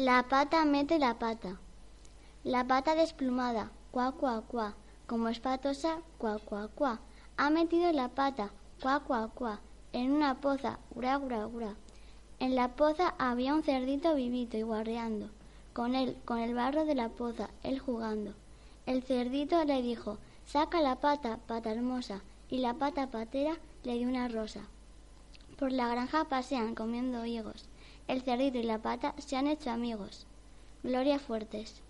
La pata mete la pata. La pata desplumada, cuá, cuá, cuá. Como espatosa, cuá, cuá, cuá. Ha metido la pata, cuá, cuá, cuá. En una poza, gura, gura, gura. En la poza había un cerdito vivito y guarreando. Con él, con el barro de la poza, él jugando. El cerdito le dijo, saca la pata, pata hermosa. Y la pata patera le dio una rosa. Por la granja pasean comiendo higos. El cerdito y la pata se han hecho amigos. Gloria Fuertes.